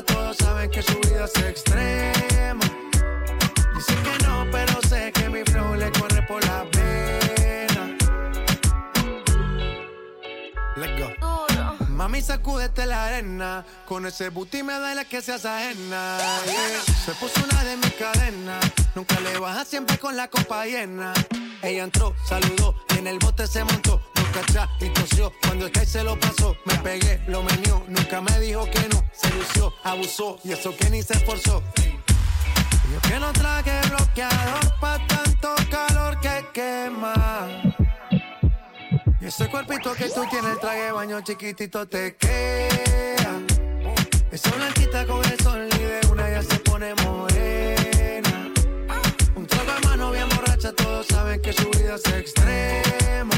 todos saben que su vida es extrema. Dicen que no, pero sé que mi flow le corre por la pena. Let's go. Mami, sacúdete la arena. Con ese booty me duele que seas ajena. Yeah. Se puso una de mis cadenas. Nunca le baja siempre con la copa llena. Ella entró, saludó y en el bote se montó y tosió. Cuando el que se lo pasó, me pegué, lo menió. Nunca me dijo que no, se lució, abusó y eso que ni se esforzó. Yo que no traje bloqueador pa' tanto calor que quema. Y ese cuerpito que tú tienes, el traje de baño chiquitito te queda. Esa blanquita con el sol y una ya se pone morena. Un trago de mano bien borracha, todos saben que su vida es extrema.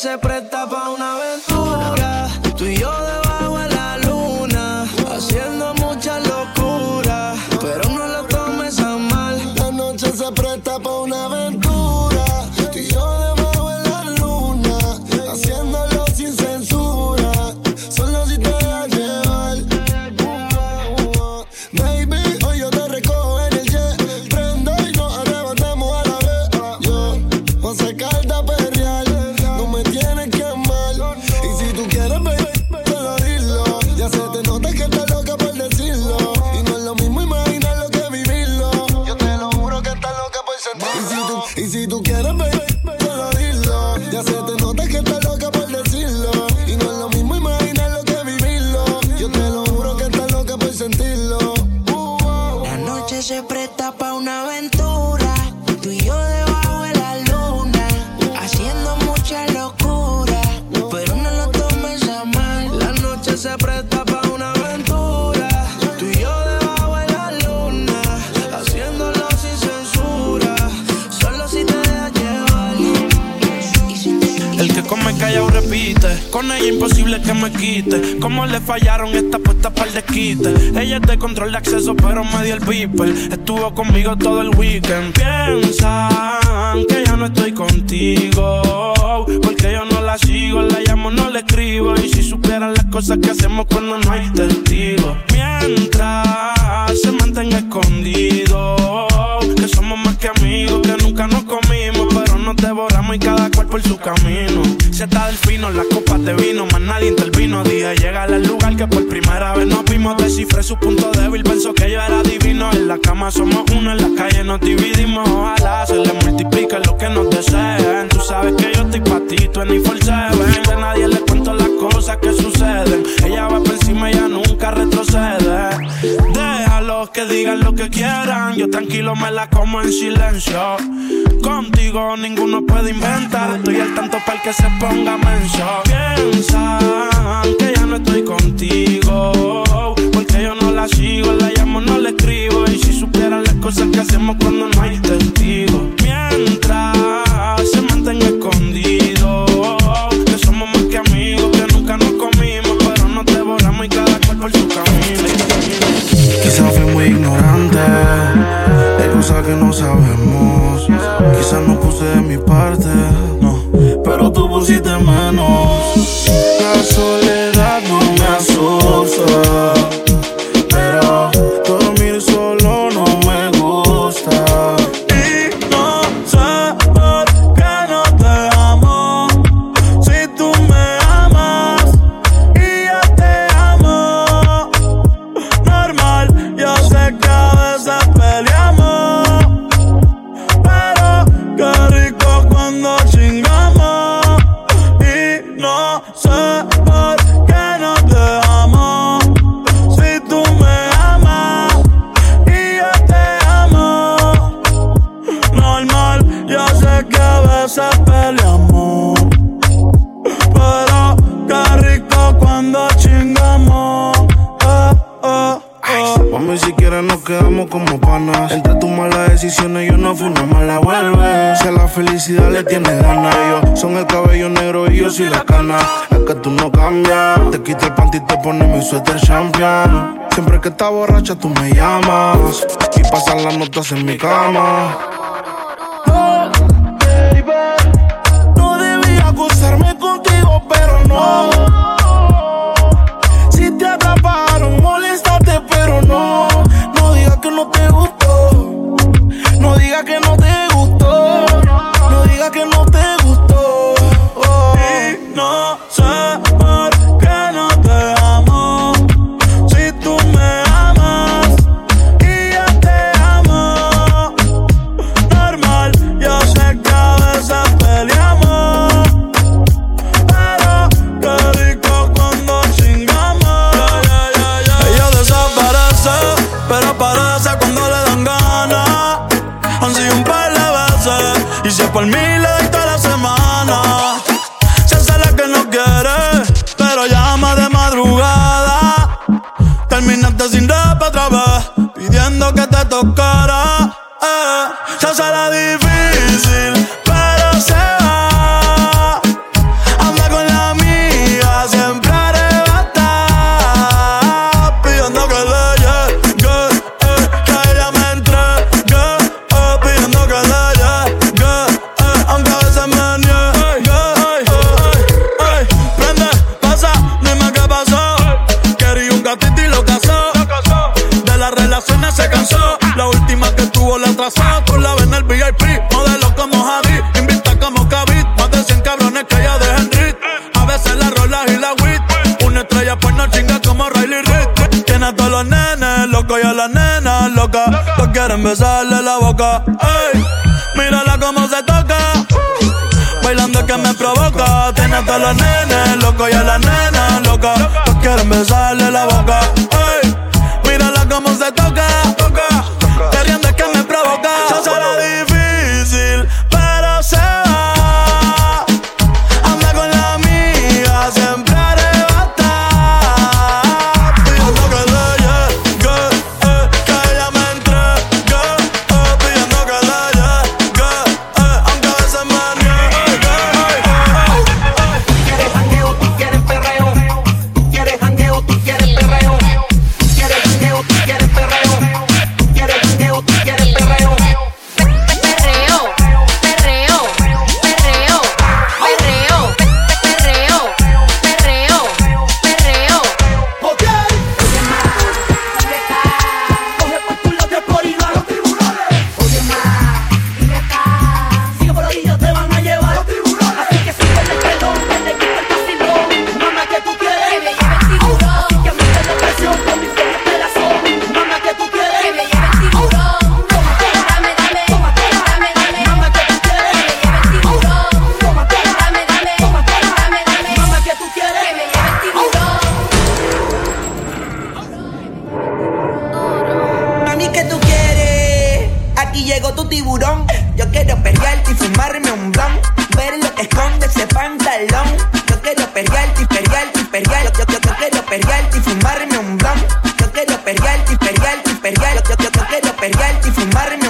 Se presta pa' do you? Con ella imposible que me quite. Como le fallaron esta puesta para el desquite. Ella es de control de acceso, pero me dio el viper. Estuvo conmigo todo el weekend. Piensan que ya no estoy contigo. Porque yo no la sigo, la llamo, no le escribo. Y si supieran las cosas que hacemos cuando no hay testigo. Mientras se mantenga escondido. Que somos más que amigos, que nunca nos comimos. Nos devoramos y cada cual por su camino está del fino, las copas de vino, más nadie intervino. Dije, llega al lugar que por primera vez nos vimos. Descifré su punto débil, pensó que yo era divino. En la cama somos uno, en la calle nos dividimos. Ojalá se le multiplique lo que nos deseen. Tú sabes que yo estoy pa' ti, tú en mi De nadie le cuento las cosas que suceden. Ella va por encima, ella nunca retrocede. Déjalos que digan lo que quieran. Yo tranquilo me la como en silencio. Contigo ninguno puede inventar. Estoy al tanto para el que se ponga menso. Piensan que ya no estoy contigo. Porque yo no la sigo, la llamo, no le escribo. Y si supieran las cosas que hacemos cuando no hay testigo. Mientras se mantenga escondido. Que somos más que amigos, que nunca nos comimos. Pero nos devoramos y cada cual por su camino. Quizás fui muy ignorante. Cosas que no sabemos. Quizás no puse de mi parte pero tú pusiste menos. La soledad no me asusta, en mi cama. Oh, no debía acusarme contigo, pero no. Si te atraparon, moléstate, pero no que no te gustó. No diga que no te gustó. No diga que no Tiene a todos los nenes locos y a la nena loca. Todos quieren besarle la boca. Ey, mírala cómo se toca.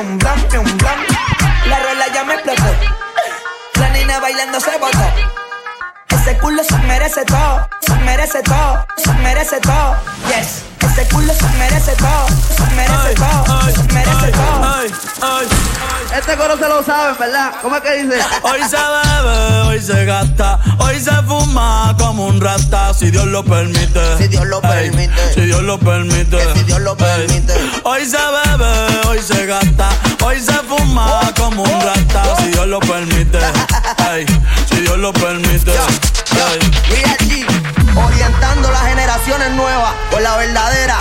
Un blunt, un blunt. La rola ya me explotó. La nena bailando se botó. Ese culo se merece todo, se merece todo, se merece todo. Yes, ese culo se merece todo, se merece todo, Este coro se lo saben, ¿verdad? ¿Cómo es que dice? Hoy se bebe, hoy se gasta, hoy se fuma como un rata, si Dios lo permite. Si Dios lo Ey, permite. si Dios lo permite. Que si Dios lo Ey, permite. Hoy se bebe, hoy se gasta, hoy se fuma como un rata, si Dios lo permite. Ey, si Dios lo permite. Mira allí, orientando las generaciones nuevas por la verdadera.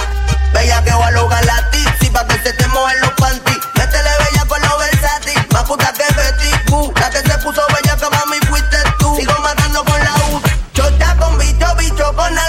Bella que va a lograr la tipsy pa' que se te mojen los panty. Puta que Betty Boo. La que se puso bella que mami fuiste tú. Sigo matando con la U. Chota con bicho, bicho con alga.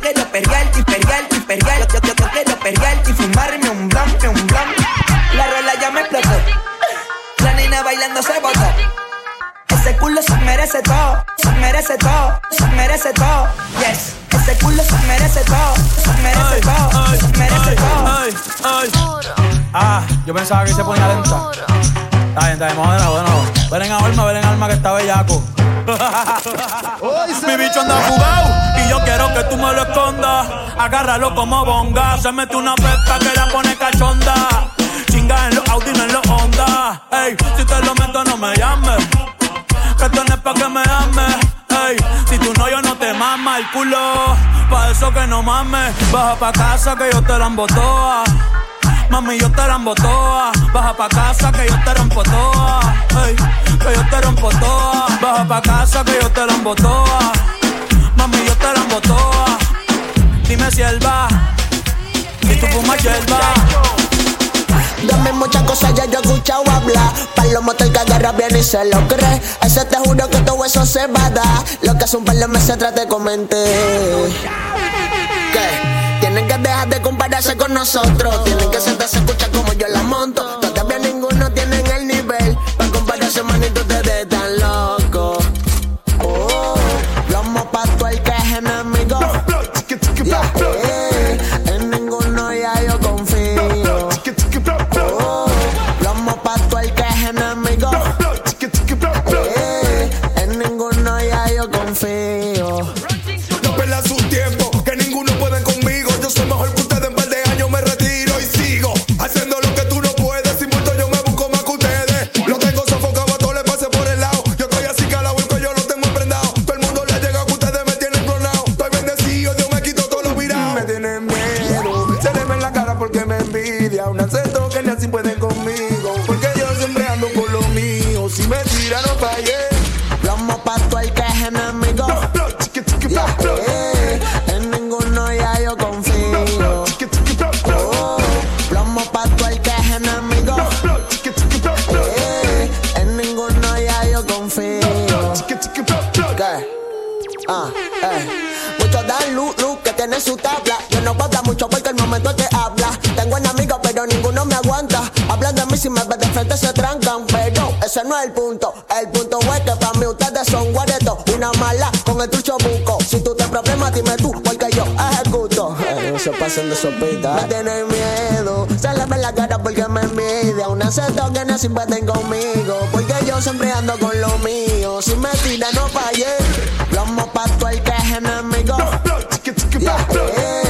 Yo quiero perrearte y perrearte y perrearte. Yo, yo, yo quiero perrearte y fumarme un blunt, un blunt. La rola ya me explotó. La nena bailando se botó. Ese culo se merece todo, se merece todo, se merece todo. Yes, ese culo se merece todo, se merece Ay, todo, ay, se merece ay, todo. ay, ay. Ah, yo pensaba que se ponía lenta. Está bien, está bien, vamos de nuevo, de nuevo. Ven en alma, ven en alma que está bellaco. Mi bicho anda jugado y yo quiero que tú me lo escondas. Agárralo como bonga. Se mete una pesca que la pone cachonda. Chinga en los Audi, no en los Honda. Ey, si te lo meto, no me llames. Que esto no es pa' que me ames. Ey, si tú no, yo no te mama el culo. Pa' eso que no mames. Baja pa' casa que yo te la embotoa. Mami, yo te rambo toa. Baja pa' casa que yo te rompo toa. Que yo te rompo toa. Baja pa' casa que yo te rambo toa. Mami, yo te rambo toa. Dime si él va. Si tú fumas hierba. Dame muchas cosas, ya yo he escuchado hablar. Palomo el que agarra bien y se lo cree. Ese te juro que todo eso se va a dar. Lo que hace un par de meses atrás te comenté. ¿Qué? Tienen que dejar de compararse con nosotros. Tienen que sentarse a escuchar como yo la monto. Muchos dan luz, luz, que tiene su tabla. Yo no puedo mucho porque el momento que habla. Tengo enemigos, pero ninguno me aguanta. Hablan de mí si me ven de frente se trancan. Pero ese no es el punto. El punto es que para mí ustedes son guaretos. Una mala con el trucho buco. Si tú te problemas, dime tú, porque se pasen de sopita. Me tienen miedo. Se le ve la cara porque me mide. Aún acepto que no simpaten conmigo. Porque yo siempre ando con lo mío. Si me tira, no fallé. Plomo pa' tu el que es enemigo. Yeah,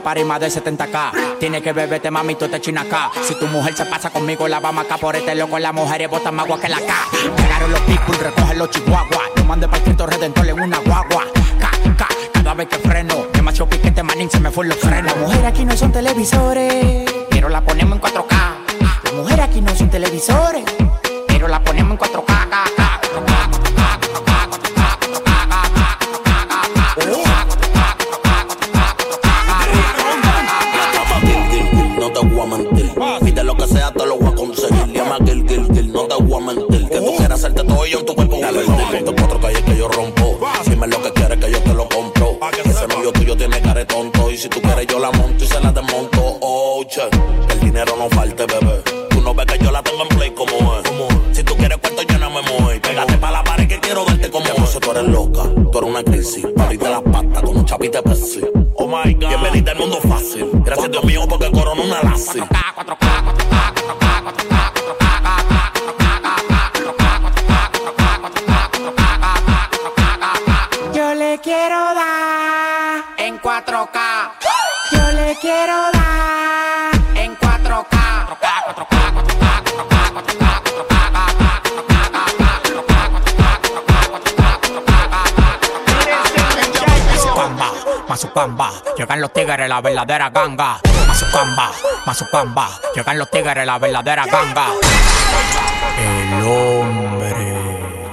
Por party más de 70k. Tiene que beberte, mami, tú te china acá. Si tu mujer se pasa conmigo, la vamos acá por este loco. Las mujeres botan más agua que la K. Llegaron los people, recogen los chihuahuas. Yo mandé para el Cristo Redentor en una guagua. Cada vez que freno. Demasiado piquete, manín, se me fue los frenos. Las mujeres aquí no son televisores, pero la ponemos en 4K. Las mujeres aquí no son televisores, en tu cuerpo. Dale. Te cuatro calles que yo rompo. Dime lo que quieres que yo te lo compro. Ese novio tuyo tiene cara de tonto. Y si tú quieres, yo la monto y se la desmonto. Oh, che. Que el dinero no falte, bebé. Tú no ves que yo la tengo en play como es. Si tú quieres cuarto, yo no me muevo. Pégate pa' la pared que quiero verte como es. tú eres loca. Tú eres una crisis. Ahorita las patas con un chapite Pepsi. Oh my God. Bienvenida al mundo fácil. Gracias Dios mío porque corona una lazi. Llegan los tigres, la verdadera ganga. Mazucamba, Mazucamba, llegan los tigres, la verdadera ganga. El hombre.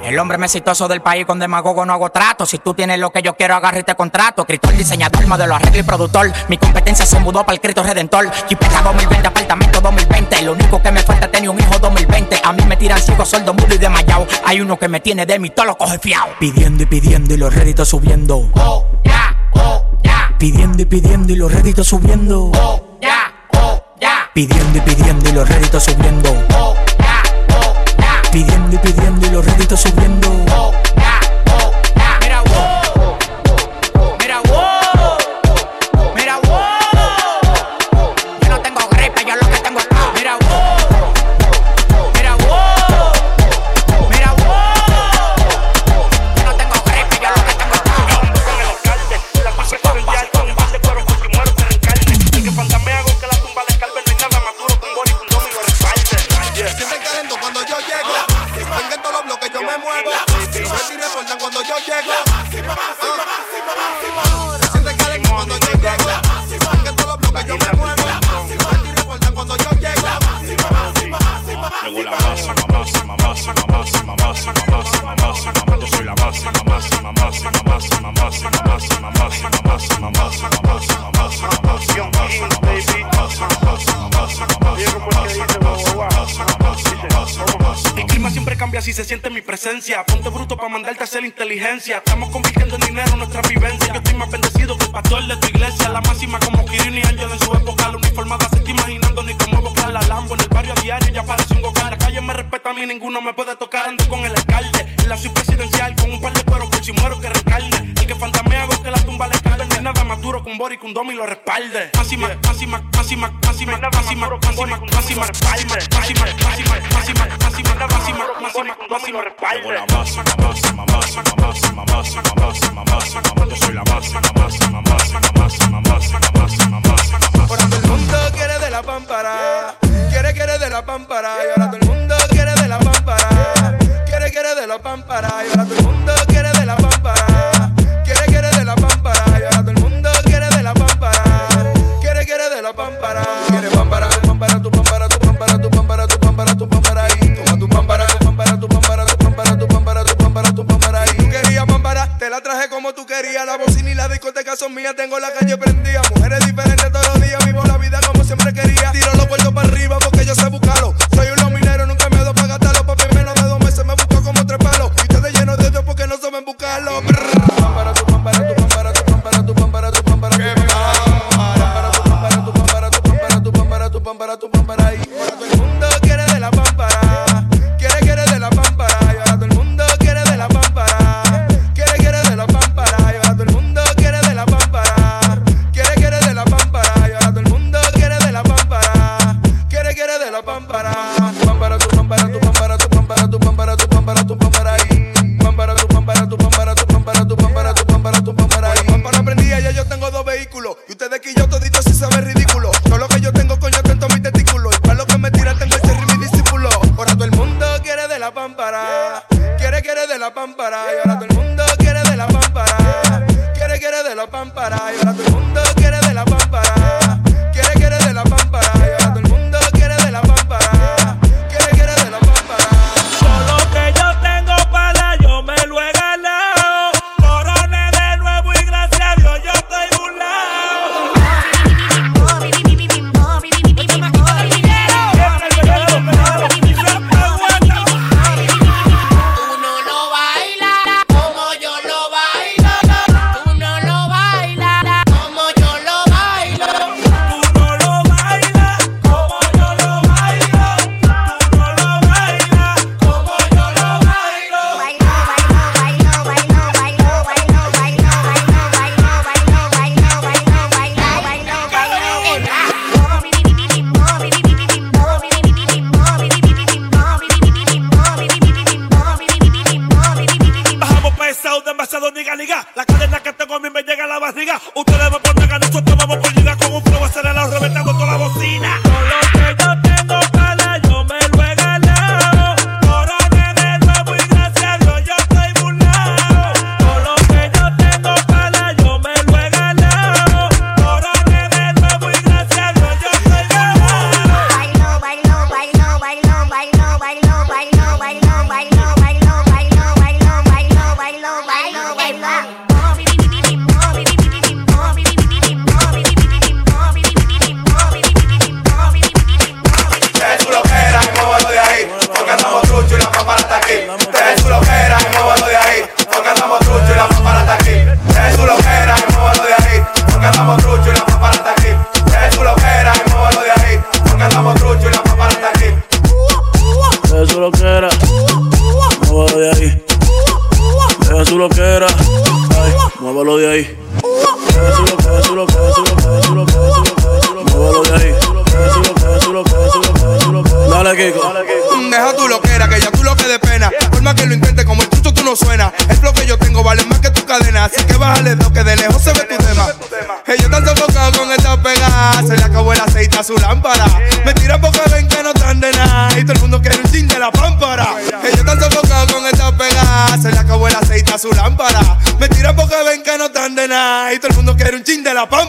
El hombre más exitoso del país con demagogo no hago trato. Si tú tienes lo que yo quiero, agarre este contrato. Escritor, diseñador, modelo, arreglo y productor. Mi competencia se mudó para el Cristo Redentor. Chipeta 2020, apartamento 2020. Lo único que me falta es un hijo 2020. A mí me tiran ciego, sordo, mudo y desmayado. Hay uno que me tiene de mí, todo lo coge fiao. Pidiendo y pidiendo y los réditos subiendo. Oh, ya, oh. Pidiendo y pidiendo y los réditos subiendo. Oh, ya, oh, ya. Pidiendo y pidiendo y los réditos subiendo. Oh, ya, oh, ya. Pidiendo y pidiendo y los réditos subiendo. Oh, ya, oh, me muevo. Cuando yo llego. La máxima, máxima, máxima. se siente mi presencia. Ponte bruto para mandarte a hacer inteligencia. Estamos convirtiendo en dinero nuestra vivencia. Yo estoy más bendecido que el pastor de tu iglesia. La máxima como Kirin y Angel en su época. La uniformada se está imaginando ni cómo buscar la lambo. En el barrio a diario ya parece un gocar. La calle me respeta a mí, ninguno me puede tocar. Ando con el alcalde en la ciudad presidencial. Con un par de cueros por si muero que recarne. El que fantamea hago que la tumba le nada más duro con Bori con Domi lo respalde. Máxima, máxima, máxima, máxima, máxima, máxima, máxima, respalde. Máxima, máxima, máxima, máxima, máxima, máxima, máxima, respalde. Tengo la máxima, máxima, máxima, máxima, máxima, máxima, máxima. Yo soy la máxima, máxima, máxima, máxima, máxima, máxima, máxima. Ahora todo el mundo quiere de la pámpara. Quiere, quiere de la pámpara. Y ahora todo el mundo quiere de la pámpara. Quiere, quiere de la pámpara. Y ahora todo el mundo la pan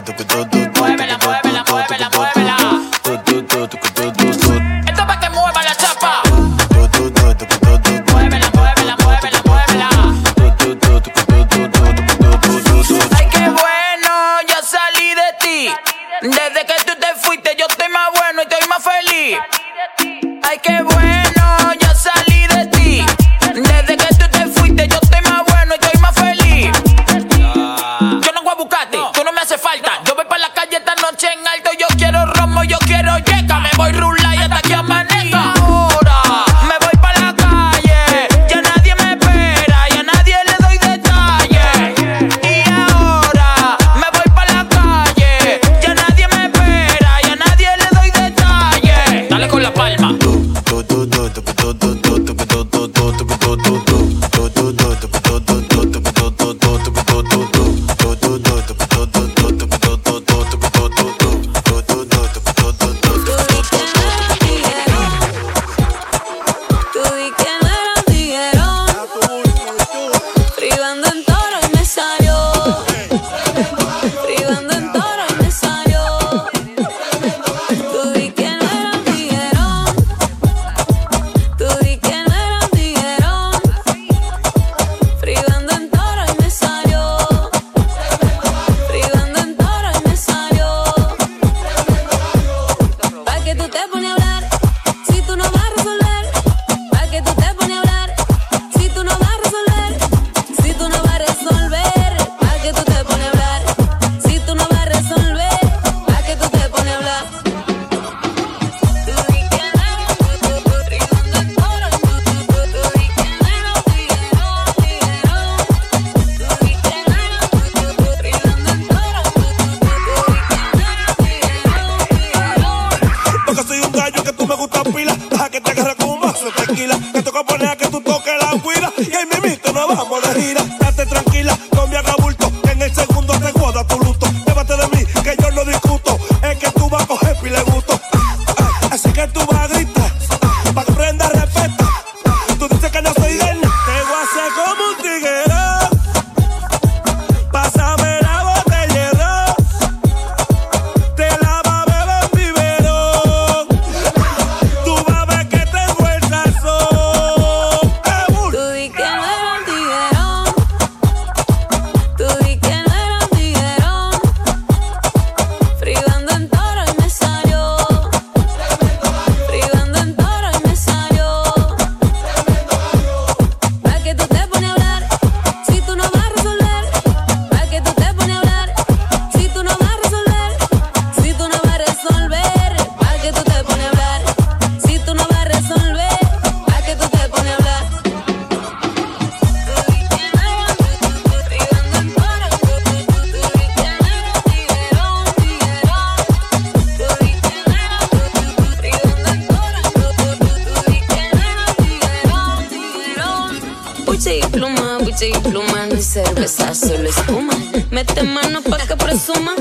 do do do do poner a que tú toques la cuida. Y ahí mismo nos vamos de gira. sin pluma ni cerveza, solo espuma. Mete mano pa' que presuma